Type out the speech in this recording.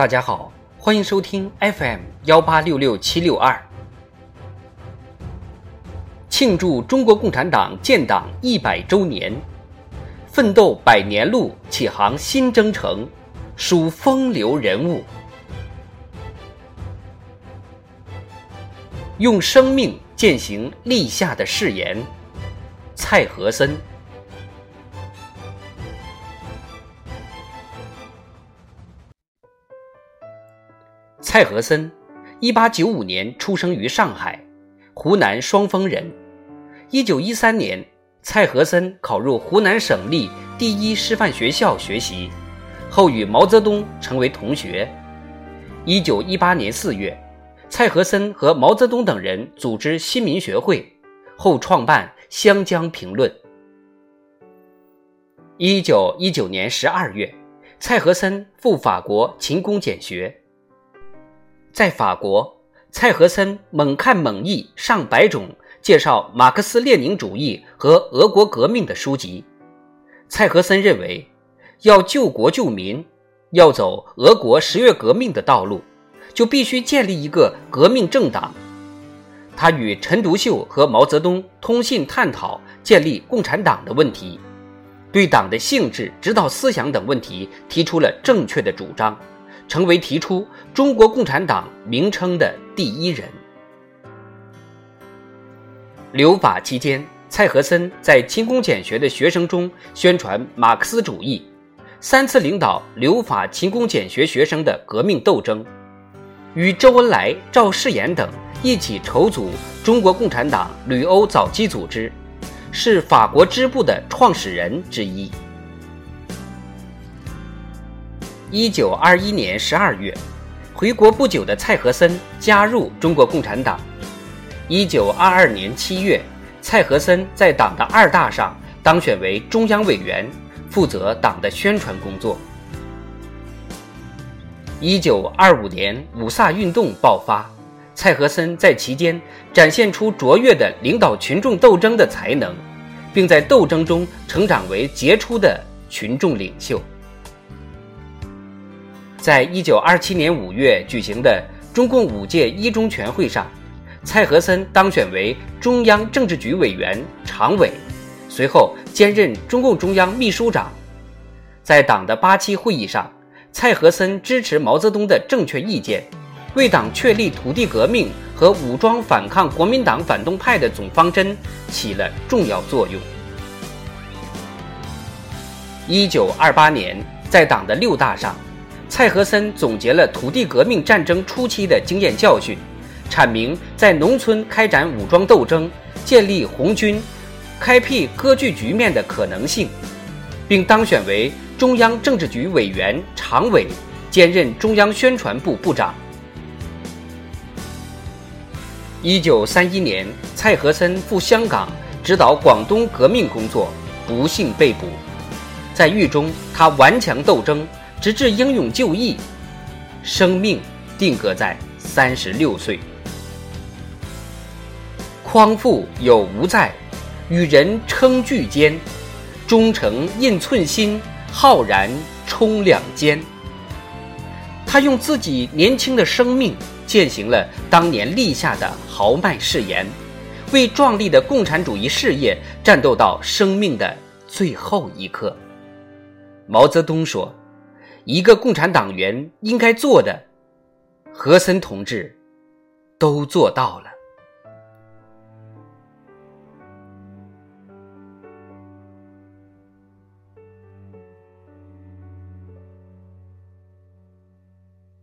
大家好，欢迎收听 FM 幺八六六七六二。庆祝中国共产党建党一百周年，奋斗百年路，启航新征程，数风流人物，用生命践行立下的誓言。蔡和森。蔡和森，一八九五年出生于上海，湖南双峰人。一九一三年，蔡和森考入湖南省立第一师范学校学习，后与毛泽东成为同学。一九一八年四月，蔡和森和毛泽东等人组织新民学会，后创办《湘江评论》。一九一九年十二月，蔡和森赴法国勤工俭学。在法国，蔡和森猛看猛译上百种介绍马克思列宁主义和俄国革命的书籍。蔡和森认为，要救国救民，要走俄国十月革命的道路，就必须建立一个革命政党。他与陈独秀和毛泽东通信探讨建立共产党的问题，对党的性质、指导思想等问题提出了正确的主张。成为提出中国共产党名称的第一人。留法期间，蔡和森在勤工俭学的学生中宣传马克思主义，三次领导留法勤工俭学学生的革命斗争，与周恩来、赵世炎等一起筹组中国共产党旅欧早期组织，是法国支部的创始人之一。一九二一年十二月，回国不久的蔡和森加入中国共产党。一九二二年七月，蔡和森在党的二大上当选为中央委员，负责党的宣传工作。一九二五年五卅运动爆发，蔡和森在其间展现出卓越的领导群众斗争的才能，并在斗争中成长为杰出的群众领袖。在一九二七年五月举行的中共五届一中全会上，蔡和森当选为中央政治局委员、常委，随后兼任中共中央秘书长。在党的八七会议上，蔡和森支持毛泽东的正确意见，为党确立土地革命和武装反抗国民党反动派的总方针起了重要作用。一九二八年，在党的六大上。蔡和森总结了土地革命战争初期的经验教训，阐明在农村开展武装斗争、建立红军、开辟割据局面的可能性，并当选为中央政治局委员、常委，兼任中央宣传部部长。一九三一年，蔡和森赴香港指导广东革命工作，不幸被捕，在狱中他顽强斗争。直至英勇就义，生命定格在三十六岁。匡复有无在，与人称巨坚，忠诚印寸心，浩然冲两肩。他用自己年轻的生命践行了当年立下的豪迈誓言，为壮丽的共产主义事业战斗到生命的最后一刻。毛泽东说。一个共产党员应该做的，和森同志都做到了。